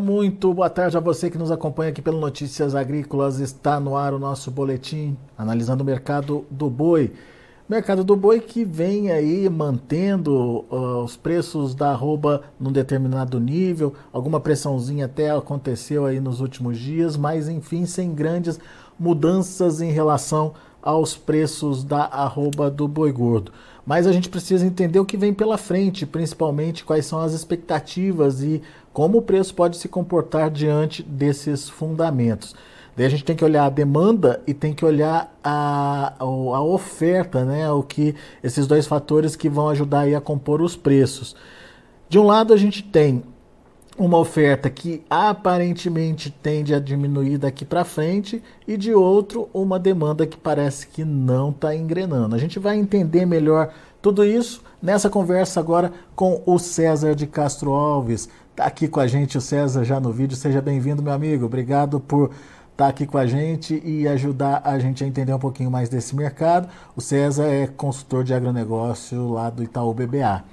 Muito boa tarde a você que nos acompanha aqui pelo Notícias Agrícolas. Está no ar o nosso boletim analisando o mercado do boi. Mercado do boi que vem aí mantendo uh, os preços da arroba num determinado nível, alguma pressãozinha até aconteceu aí nos últimos dias, mas enfim, sem grandes mudanças em relação aos preços da arroba do boi gordo mas a gente precisa entender o que vem pela frente, principalmente quais são as expectativas e como o preço pode se comportar diante desses fundamentos. Daí a gente tem que olhar a demanda e tem que olhar a, a oferta, né? O que esses dois fatores que vão ajudar a compor os preços. De um lado a gente tem uma oferta que aparentemente tende a diminuir daqui para frente e de outro uma demanda que parece que não está engrenando. A gente vai entender melhor tudo isso nessa conversa agora com o César de Castro Alves. Está aqui com a gente o César já no vídeo. Seja bem-vindo, meu amigo. Obrigado por estar tá aqui com a gente e ajudar a gente a entender um pouquinho mais desse mercado. O César é consultor de agronegócio lá do Itaú BBA.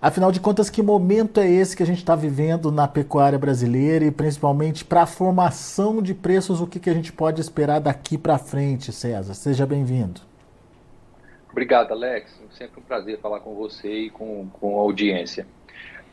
Afinal de contas, que momento é esse que a gente está vivendo na pecuária brasileira e principalmente para a formação de preços, o que, que a gente pode esperar daqui para frente, César? Seja bem-vindo. Obrigado, Alex. Sempre um prazer falar com você e com, com a audiência.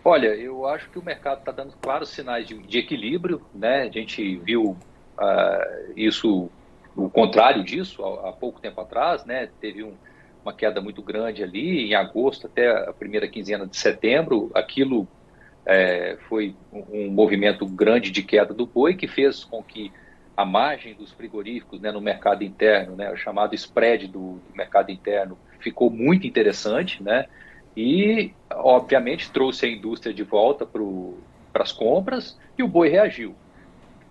Olha, eu acho que o mercado está dando claros sinais de, de, equilíbrio, né? A gente viu uh, isso, o contrário disso, há, há pouco tempo atrás, né? Teve um, uma queda muito grande ali, em agosto até a primeira quinzena de setembro, aquilo é, foi um, movimento grande de queda do boi que fez com que a margem dos frigoríficos né, no mercado interno, né, o chamado spread do, do mercado interno, ficou muito interessante, né, e obviamente trouxe a indústria de volta para as compras e o boi reagiu.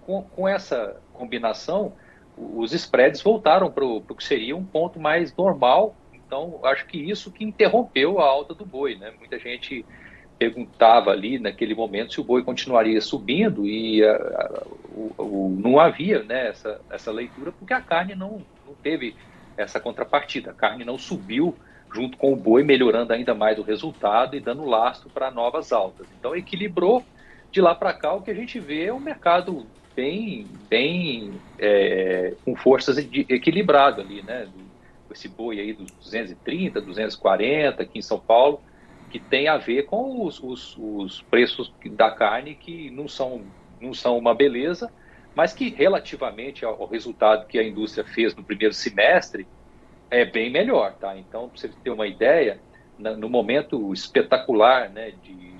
Com, com essa combinação, os spreads voltaram para o que seria um ponto mais normal então, acho que isso que interrompeu a alta do boi, né? Muita gente perguntava ali naquele momento se o boi continuaria subindo e a, a, o, o, não havia né, essa, essa leitura porque a carne não, não teve essa contrapartida. A carne não subiu junto com o boi, melhorando ainda mais o resultado e dando lastro para novas altas. Então equilibrou de lá para cá o que a gente vê é um mercado bem, bem é, com forças equilibrado ali, né? Esse boi aí dos 230, 240 aqui em São Paulo, que tem a ver com os, os, os preços da carne que não são, não são uma beleza, mas que relativamente ao, resultado que a indústria fez no primeiro semestre é bem melhor, tá? Então, para você ter uma ideia, no momento espetacular, né, de,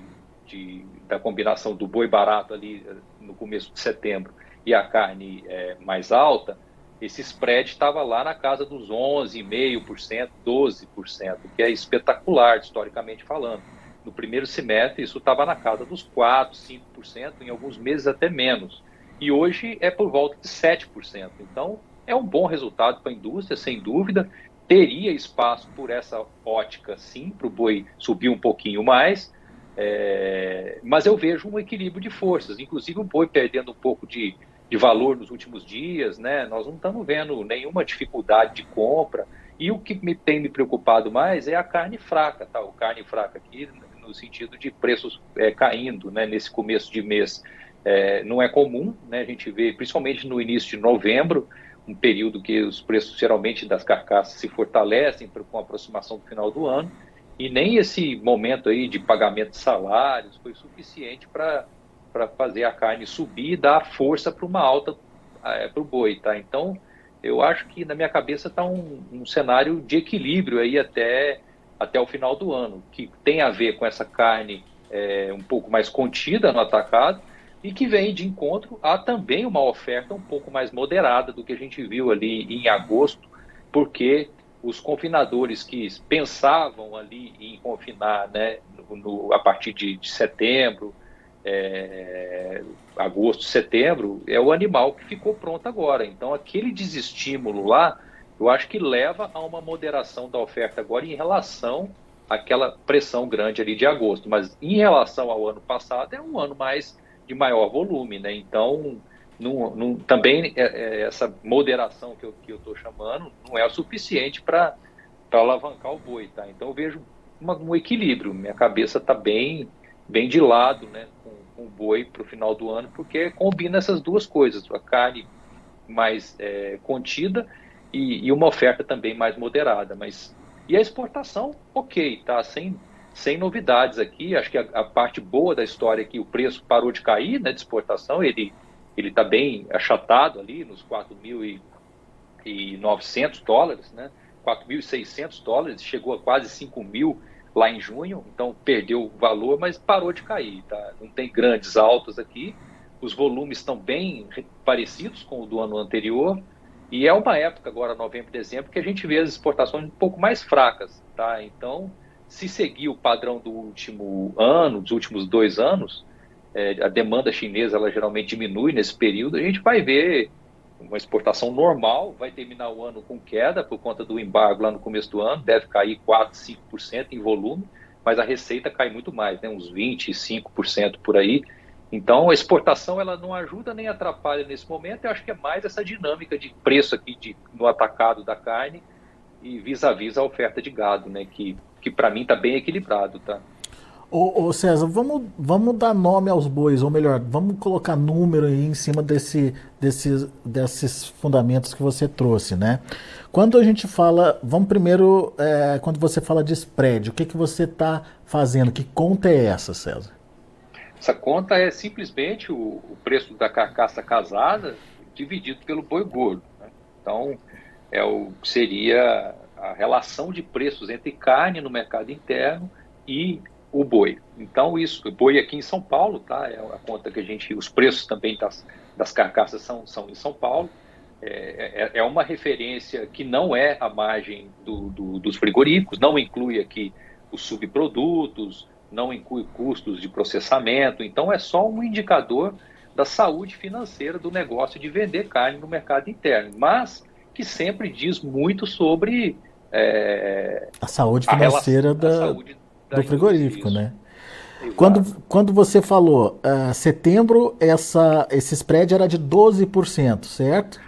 de, da combinação do boi barato ali eh, no começo de setembro e a carne é, mais alta, esse spread estava lá na casa dos 11,5%, 12%, que é espetacular, historicamente falando. No primeiro semestre, isso estava na casa dos 4%, 5%, em alguns meses até menos. E hoje é por volta de 7%. Então, é um bom resultado para a indústria, sem dúvida. Teria espaço por essa ótica, sim, para o boi subir um pouquinho mais. É... mas eu vejo um equilíbrio de forças, inclusive o boi perdendo um pouco de, de valor nos últimos dias, né? Nós não estamos vendo nenhuma dificuldade de compra E o que me tem me preocupado mais é a carne fraca, tá? O carne fraca aqui no sentido de preços é, caindo, né? Nesse começo de mês é, não é comum, né? A gente vê, principalmente no início de novembro, um período que os preços geralmente das carcaças se fortalecem com a aproximação do final do ano, e nem esse momento aí de pagamento de salários foi suficiente para fazer a carne subir e dar força para uma alta é, para o boi, tá? Então, eu acho que na minha cabeça está um, um cenário de equilíbrio aí até, até o final do ano, que tem a ver com essa carne é, um pouco mais contida no atacado, e que vem de encontro a também uma oferta um pouco mais moderada do que a gente viu ali em agosto, porque os confinadores que pensavam ali em confinar né, no, no, a partir de, de setembro, é, agosto, setembro, é o animal que ficou pronto agora. Então, aquele desestímulo lá, eu acho que leva a uma moderação da oferta agora em relação àquela pressão grande ali de agosto. Mas em relação ao ano passado, é um ano mais de maior volume, né? Então, também é, é, essa moderação que eu estou chamando não é o suficiente para alavancar o boi, tá? Então, eu vejo uma, um equilíbrio. Minha cabeça está bem, bem de lado, né? Com, com o boi para o final do ano, porque combina essas duas coisas, a carne mais é, contida e, e, uma oferta também mais moderada. Mas e a exportação, ok, tá? Sem sem novidades aqui. Acho que a, a, parte boa da história é que o preço parou de cair né, de exportação, ele ele está bem achatado ali nos 4.900 dólares, né? 4.600 dólares, chegou a quase 5 mil lá em junho, então perdeu o valor, mas parou de cair, tá? Não tem grandes altas aqui, os volumes estão bem parecidos com o do ano anterior, e é uma época agora, novembro e dezembro, que a gente vê as exportações um pouco mais fracas, tá? Então, se seguir o padrão do último ano, dos últimos dois anos, é, a demanda chinesa ela geralmente diminui nesse período, a gente vai ver uma exportação normal, vai terminar o ano com queda por conta do embargo lá no começo do ano, deve cair 4, 5% em volume, mas a receita cai muito mais, né, uns 25% por aí. Então, a exportação ela não ajuda nem atrapalha nesse momento. Eu acho que é mais essa dinâmica de preço aqui de, no atacado da carne e vis-a-vis -a, -vis a oferta de gado, né, que que para mim está bem equilibrado, tá? Ô, ô, César, vamos, vamos dar nome aos bois, ou melhor, vamos colocar número aí em cima desse, desses, desses fundamentos que você trouxe, né? Quando a gente fala, vamos primeiro, é, quando você fala de spread, o que, que você está fazendo? Que conta é essa, César? Essa conta é simplesmente o, o preço da carcaça casada dividido pelo boi gordo. Né? Então, é o seria a relação de preços entre carne no mercado interno e o boi. Então, isso, o boi aqui em São Paulo, tá? É a conta que a gente, os preços também das, das carcaças são, são em São Paulo. É, é, é uma referência que não é a margem do, do, dos frigoríficos, não inclui aqui os subprodutos, não inclui custos de processamento, então é só um indicador da saúde financeira do negócio de vender carne no mercado interno, mas que sempre diz muito sobre é, a saúde financeira a da, saúde da do frigorífico, né? Quando, quando você falou uh, setembro, essa, esse spread era de 12%, certo?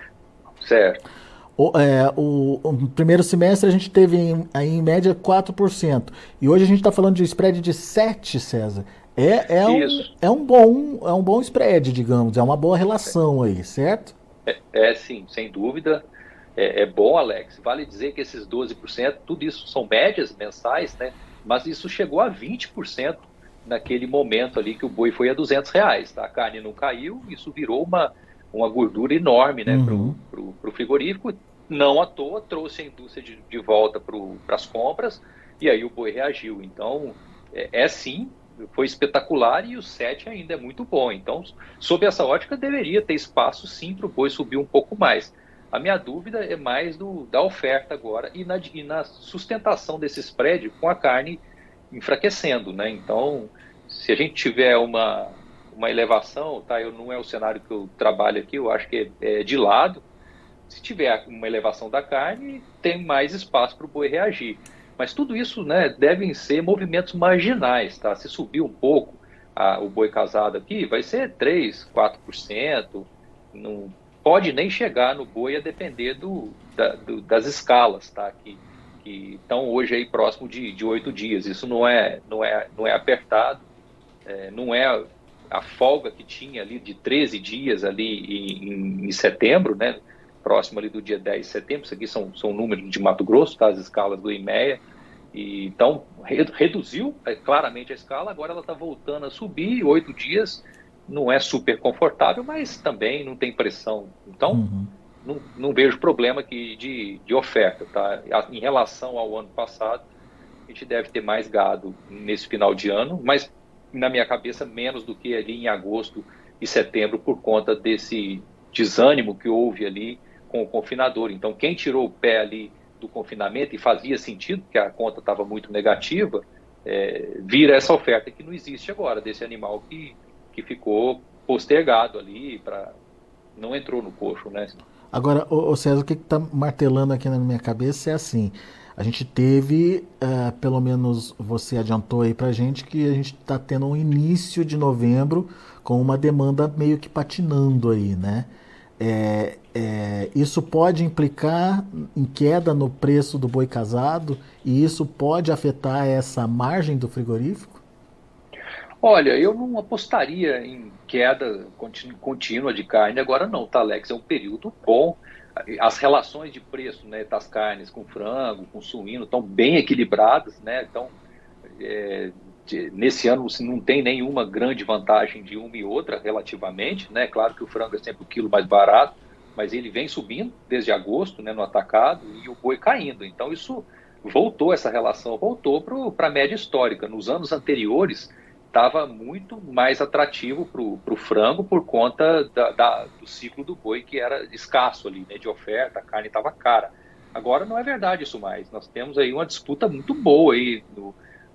Certo. O, é, o, o, primeiro semestre a gente teve em, em média 4%. E hoje a gente está falando de spread de 7%, César. É, é, um, é, um bom, é um bom spread, digamos, é uma boa relação aí, certo? É, é sim, sem dúvida é, é, bom, Alex. Vale dizer que esses 12%, tudo isso são médias mensais, né? Mas isso chegou a 20% naquele momento ali que o boi foi a 200 reais. Tá? A carne não caiu, isso virou uma, uma gordura enorme né, uhum. para o frigorífico. Não à toa, trouxe a indústria de, de volta para as compras e aí o boi reagiu. Então, é, é sim, foi espetacular e o 7 ainda é muito bom. Então, sob essa ótica, deveria ter espaço sim para o boi subir um pouco mais. A minha dúvida é mais do, da oferta agora e na, e na sustentação desse spread com a carne enfraquecendo, né? Então, se a gente tiver uma, uma elevação, tá? Eu não é o cenário que eu trabalho aqui, eu acho que é, é de lado. Se tiver uma elevação da carne, tem mais espaço para o boi reagir. Mas tudo isso, né, devem ser movimentos marginais, tá? Se subir um pouco a, o boi casado aqui, vai ser 3, 4%, não pode nem chegar no boi a depender do, da, do, das escalas, tá? Que, que estão hoje aí próximo de oito dias. Isso não é, não é, não é apertado, é, não é a folga que tinha ali de 13 dias ali em, em, setembro, né? Próximo ali do dia 10 de setembro, isso aqui são, são números de Mato Grosso, tá? As escalas do IMEA. E, então, reduziu é, claramente a escala, agora ela está voltando a subir, oito dias, não é super confortável, mas também não tem pressão. Então, uhum. não, não, vejo problema aqui de, de oferta. Tá? Em relação ao ano passado, a gente deve ter mais gado nesse final de ano, mas na minha cabeça menos do que ali em agosto e setembro por conta desse desânimo que houve ali com o confinador. Então, quem tirou o pé ali do confinamento e fazia sentido, porque a conta estava muito negativa, é, vira essa oferta que não existe agora, desse animal que, que ficou postergado ali, para não entrou no coxo, né? Agora, o César, o que está martelando aqui na minha cabeça é assim, a gente teve, uh, pelo menos você adiantou aí para a gente, que a gente está tendo um início de novembro com uma demanda meio que patinando aí, né? É, é, isso pode implicar em queda no preço do boi casado e isso pode afetar essa margem do frigorífico? Olha, eu não apostaria em queda contínua de carne agora não, tá, Alex? É um período bom. As relações de preço né, das carnes com frango, com suíno, estão bem equilibradas, né? Então, é, nesse ano não tem nenhuma grande vantagem de uma e outra relativamente, né? Claro que o frango é sempre o quilo mais barato, mas ele vem subindo desde agosto, né, no atacado e o boi caindo. Então isso voltou essa relação voltou para a média histórica. Nos anos anteriores estava muito mais atrativo para o frango por conta da, da, do ciclo do boi que era escasso ali, né, de oferta, a carne estava cara. Agora não é verdade isso mais. Nós temos aí uma disputa muito boa aí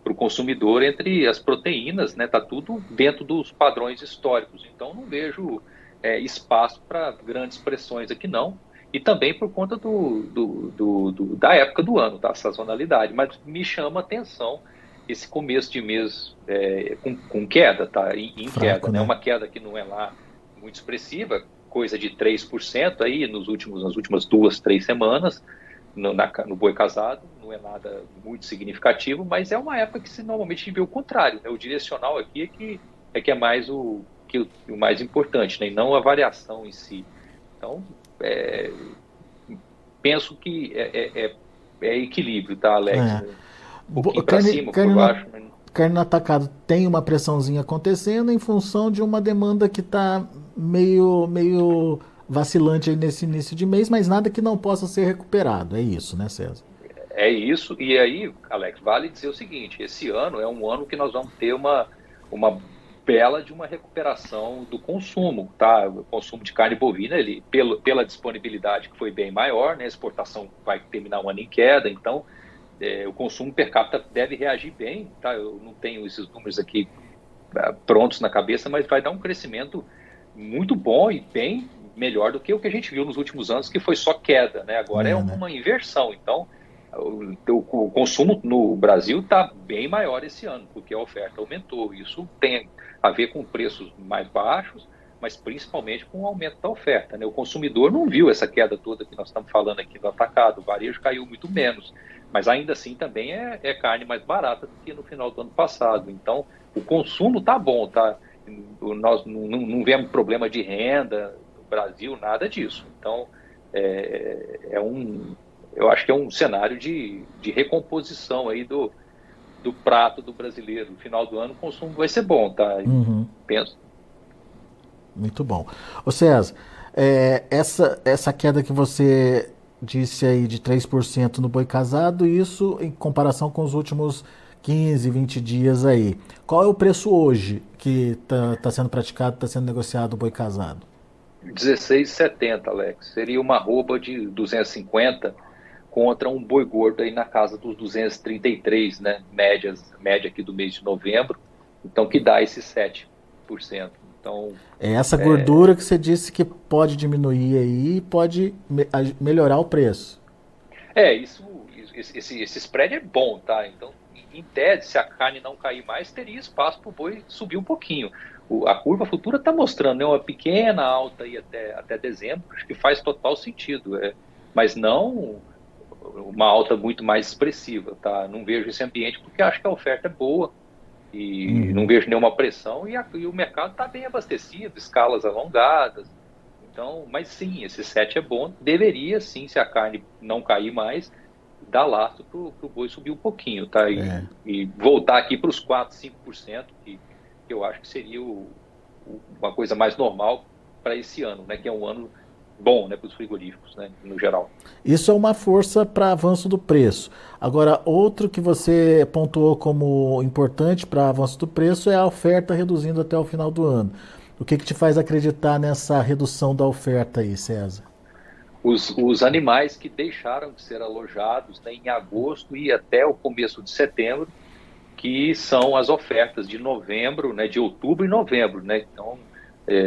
para o consumidor entre as proteínas, né? Tá tudo dentro dos padrões históricos. Então não vejo é, espaço para grandes pressões aqui não. E também por conta do, do, do, do, da época do ano, da sazonalidade. Mas me chama a atenção esse começo de mês é, com, com, queda, tá? Em, em queda, né? né? Uma queda que não é lá muito expressiva, coisa de 3% aí nos últimos, nas últimas duas, três semanas no, na, no boi casado, não é nada muito significativo, mas é uma época que se normalmente vê o contrário. Né? O direcional aqui é que é, que é mais o, que o, o mais importante, né? e não a variação em si. Então, é, penso que é, é, é, é equilíbrio, tá, Alex? É. Pouquinho para cima, carne, por baixo. Carne no atacado tem uma pressãozinha acontecendo em função de uma demanda que está meio, meio vacilante nesse início de mês, mas nada que não possa ser recuperado. É isso, né, César? É isso. E aí, Alex, vale dizer o seguinte: esse ano é um ano que nós vamos ter uma, uma bela de uma recuperação do consumo, tá? O consumo de carne bovina, ele, pelo, pela disponibilidade que foi bem maior, né? A exportação vai terminar um ano em queda, então é, o consumo per capita deve reagir bem, tá? Eu não tenho esses números aqui uh, prontos na cabeça, mas vai dar um crescimento muito bom e bem melhor do que o que a gente viu nos últimos anos, que foi só queda, né? Agora é, é uma né? inversão. Então, o, o, consumo no Brasil está bem maior esse ano, porque a oferta aumentou. Isso tem a ver com preços mais baixos, mas principalmente com o aumento da oferta. Né? O consumidor não viu essa queda toda que nós estamos falando aqui do atacado, o varejo caiu muito menos, mas ainda assim também é, é carne mais barata do que no final do ano passado. Então, o consumo está bom, tá? Nós não, não vemos problema de renda, Brasil, nada disso. Então, é, é, um, eu acho que é um cenário de, de recomposição aí do, do prato do brasileiro. No final do ano o consumo vai ser bom, tá? Uhum. Penso. Muito bom. Ô César, é, essa, essa queda que você disse aí de 3% no boi casado, isso em comparação com os últimos 15, 20 dias aí. Qual é o preço hoje que está tá sendo praticado, está sendo negociado o boi casado? 16,70, Alex. Seria uma rouba de 250 contra um boi gordo aí na casa dos 233, né? Médias, média aqui do mês de novembro. Então, que dá esse 7%. Então, é essa gordura é... que você disse que pode diminuir aí e pode me melhorar o preço. É, isso, esse, esse spread é bom, tá? Então, em tese, se a carne não cair mais, teria espaço para o boi subir um pouquinho. a curva futura está mostrando né, uma pequena alta aí até, até dezembro, acho que faz total sentido, é, mas não uma alta muito mais expressiva, tá? Não vejo esse ambiente porque acho que a oferta é boa e uhum. não vejo nenhuma pressão e, a, e o mercado está bem abastecido, escalas alongadas, então, mas sim, esse 7 é bom, deveria sim, se a carne não cair mais, dar lastro para o boi subir um pouquinho, tá? E, é. e voltar aqui para os 4, 5%, que que eu acho que seria o, o, uma coisa mais normal para esse ano, né, que é um ano bom né, para os frigoríficos, né, no geral. Isso é uma força para avanço do preço. Agora, outro que você pontuou como importante para avanço do preço é a oferta reduzindo até o final do ano. O que, que te faz acreditar nessa redução da oferta aí, César? Os, os animais que deixaram de ser alojados né, em agosto e até o começo de setembro que são as ofertas de novembro, né, de outubro e novembro, né? Então,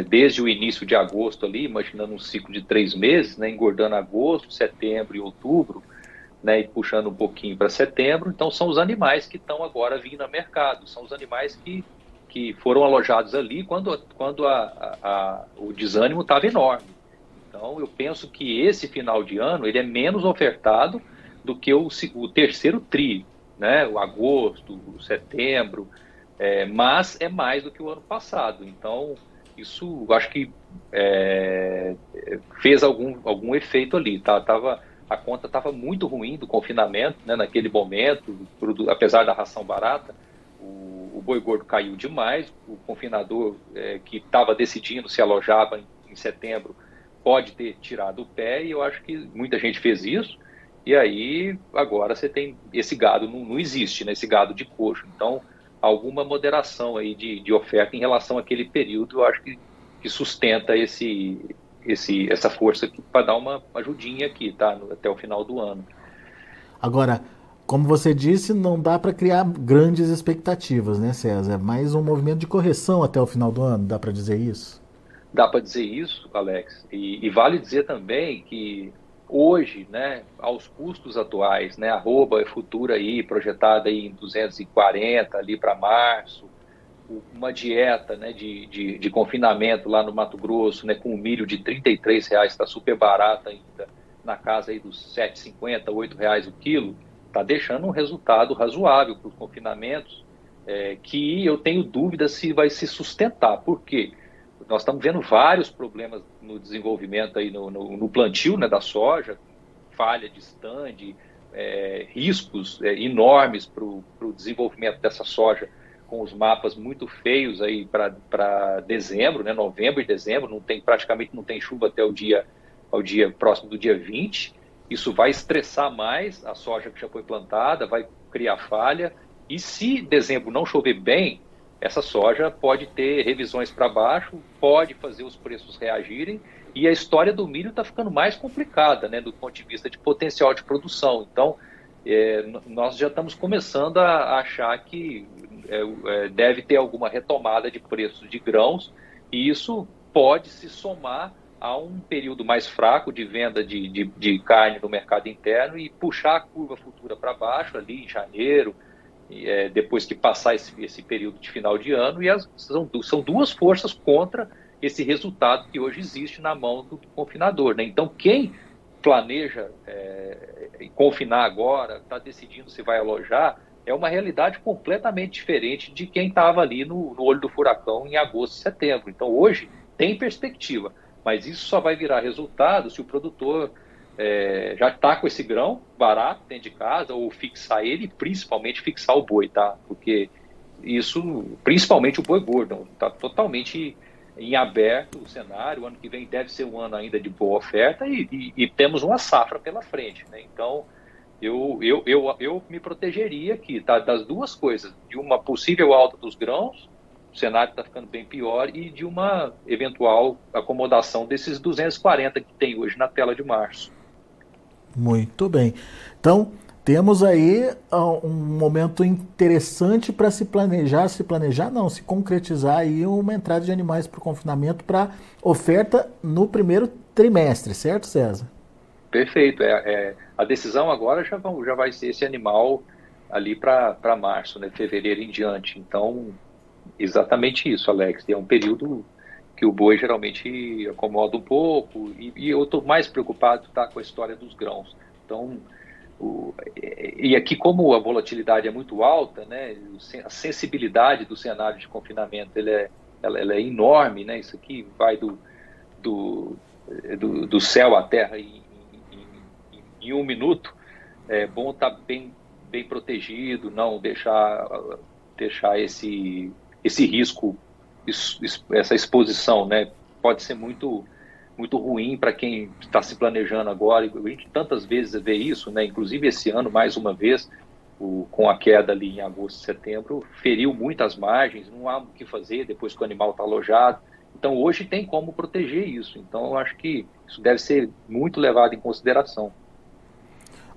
desde o início de agosto ali, imaginando um ciclo de três meses, né, engordando agosto, setembro e outubro, né, e puxando um pouquinho para setembro. Então, são os animais que estão agora vindo ao mercado, são os animais que, que foram alojados ali quando, quando a, a, a o desânimo estava enorme. Então, eu penso que esse final de ano ele é menos ofertado do que o, o terceiro tri, né? O agosto, o setembro, é, mas é mais do que o ano passado. Então, isso acho que é, fez algum, algum efeito ali. Tá? Tava, a conta estava muito ruim do confinamento né, naquele momento, apesar da ração barata. O, o boi gordo caiu demais. O confinador é, que estava decidindo se alojava em, em setembro pode ter tirado o pé, e eu acho que muita gente fez isso. E aí, agora você tem esse gado, não, não existe, né, esse gado de coxo. Então, alguma moderação aí de, de oferta em relação àquele período, eu acho que, que sustenta esse, esse, essa força para dar uma ajudinha aqui, tá? Até o final do ano. Agora, como você disse, não dá para criar grandes expectativas, né, César? É mais um movimento de correção até o final do ano, dá para dizer isso? Dá para dizer isso, Alex. E, e, vale dizer também que hoje, né, aos custos atuais, né, arroba futura aí, projetada aí em 240 ali para março, uma dieta né, de, de, de, confinamento lá no Mato Grosso, né, com um milho de 33 reais, está super barato ainda, na casa aí dos 7,50, 8 reais o quilo, está deixando um resultado razoável para os confinamentos, é, que eu tenho dúvida se vai se sustentar. Por quê? Nós estamos vendo vários problemas no desenvolvimento aí no, no, no plantio né, da soja, falha de stand, é, riscos é, enormes para o desenvolvimento dessa soja com os mapas muito feios aí para dezembro, né, novembro e dezembro, não tem praticamente não tem chuva até o dia ao dia próximo do dia 20. Isso vai estressar mais a soja que já foi plantada, vai criar falha. E se dezembro não chover bem, essa soja pode ter revisões para baixo, pode fazer os preços reagirem e a história do milho está ficando mais complicada, né, do ponto de vista de potencial de produção. Então, é, nós já estamos começando a achar que é, é, deve ter alguma retomada de preços de grãos e isso pode se somar a um período mais fraco de venda de, de, de carne no mercado interno e puxar a curva futura para baixo ali em janeiro, é, depois que passar esse, esse, período de final de ano, e as, são, são, duas forças contra esse resultado que hoje existe na mão do confinador. Né? Então, quem planeja é, confinar agora, está decidindo se vai alojar, é uma realidade completamente diferente de quem estava ali no, no olho do furacão em agosto, setembro. Então, hoje tem perspectiva, mas isso só vai virar resultado se o produtor é, já está com esse grão barato dentro de casa, ou fixar ele, principalmente fixar o boi, tá? Porque isso, principalmente o boi gordo, está totalmente em aberto o cenário. O ano que vem deve ser um ano ainda de boa oferta e, e, e temos uma safra pela frente, né? Então, eu, eu, eu, eu me protegeria aqui, tá? Das duas coisas, de uma possível alta dos grãos, o cenário está ficando bem pior, e de uma eventual acomodação desses 240 que tem hoje na tela de março. Muito bem. Então, temos aí uh, um momento interessante para se planejar, se planejar não, se concretizar aí uma entrada de animais para o confinamento para oferta no primeiro trimestre, certo, César? Perfeito. É, é a decisão agora já, já vai ser esse animal ali para março, né, fevereiro em diante. Então, exatamente isso, Alex. É um período que o boi geralmente acomoda um pouco e, e eu estou mais preocupado tá, com a história dos grãos. Então, o, e aqui como a volatilidade é muito alta, né, a sensibilidade do cenário de confinamento ele é, ela, ela é enorme, né, isso aqui vai do, do, do, do céu à terra em, em, em, um minuto, é bom estar tá bem, bem protegido, não deixar, deixar esse, esse risco, essa exposição, né, pode ser muito muito ruim para quem está se planejando agora. A gente tantas vezes vê isso, né? Inclusive esse ano, mais uma vez, o, com a queda ali em agosto, setembro, feriu muitas margens, não há o que fazer depois que o animal está alojado. Então hoje tem como proteger isso. Então eu acho que isso deve ser muito levado em consideração.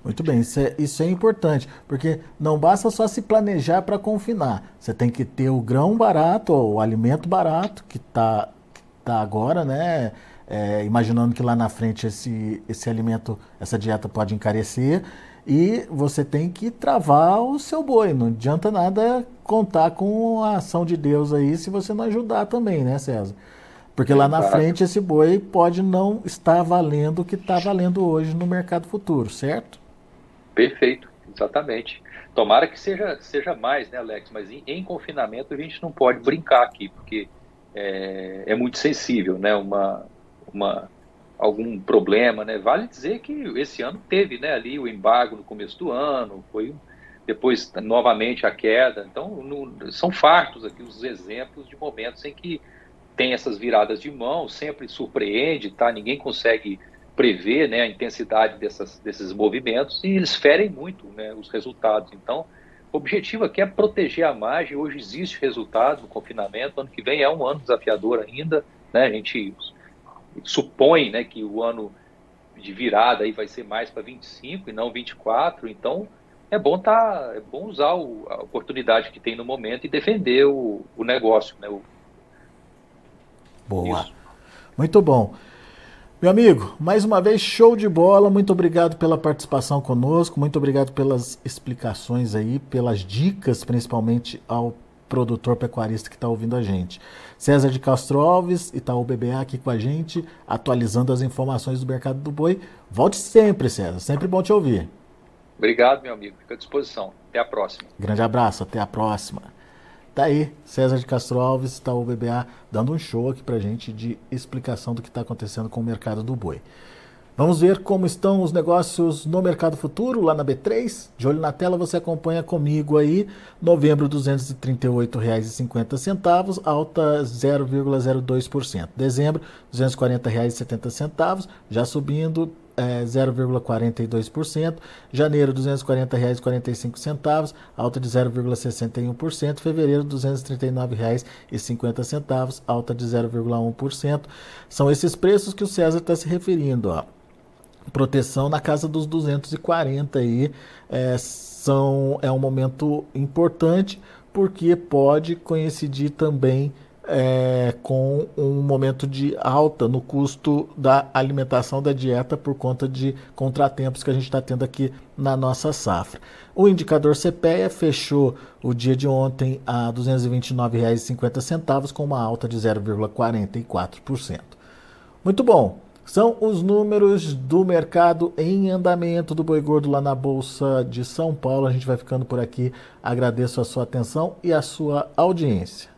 Muito bem, isso é, isso é importante, porque não basta só se planejar para confinar. Você tem que ter o grão barato, o alimento barato, que está tá agora, né? é, imaginando que lá na frente esse, esse alimento, essa dieta pode encarecer, e você tem que travar o seu boi. Não adianta nada contar com a ação de Deus aí se você não ajudar também, né, César? Porque lá na frente esse boi pode não estar valendo o que está valendo hoje no mercado futuro, certo? Perfeito, exatamente. Tomara que seja, seja mais, né, Alex? Mas em, em confinamento a gente não pode brincar aqui, porque é, é muito sensível, né? Uma, uma, algum problema, né? Vale dizer que esse ano teve, né, ali o embargo no começo do ano, foi depois novamente a queda. Então, no, são fartos aqui os exemplos de momentos em que tem essas viradas de mão, sempre surpreende, tá? Ninguém consegue prever, né, a intensidade dessas, desses movimentos e eles ferem muito, né, os resultados. Então, o objetivo aqui é proteger a margem. Hoje existe resultado no confinamento. Ano que vem é um ano desafiador ainda, né? A gente supõe né, que o ano de virada aí vai ser mais para 25 e não 24, então é bom tá, é bom usar o, a oportunidade que tem no momento e defender o, o negócio, né? O... Boa. Isso. Muito bom. Meu amigo, mais uma vez show de bola. Muito obrigado pela participação conosco. Muito obrigado pelas explicações aí, pelas dicas, principalmente ao produtor pecuarista que está ouvindo a gente. César de Castro Alves, Itaú BBA aqui com a gente, atualizando as informações do mercado do boi. Volte sempre, César. Sempre bom te ouvir. Obrigado, meu amigo. Fico à disposição. Até a próxima. Grande abraço. Até a próxima. Tá aí, César de Castro Alves, Itaú BBA, dando um show aqui pra gente de explicação do que está acontecendo com o mercado do boi. Vamos ver como estão os negócios no mercado futuro, lá na B3. De olho na tela, você acompanha comigo aí. Novembro, R$ 238,50, alta 0,02%. Dezembro, R$ 240,70, já subindo é, 0,42%. Janeiro, R$ 240,45, alta de 0,61%. Fevereiro, R$ 239,50, alta de 0,1%. São esses preços que o César está se referindo. Ó proteção na casa dos 240 aí é, são é um momento importante porque pode coincidir também é, com um momento de alta no custo da alimentação da dieta por conta de contratempos que a gente está tendo aqui na nossa safra. O indicador CPEA fechou o dia de ontem a R$ 229,50 com uma alta de 0,44%. Muito bom. São os números do mercado em andamento do boi gordo lá na Bolsa de São Paulo. A gente vai ficando por aqui. Agradeço a sua atenção e a sua audiência.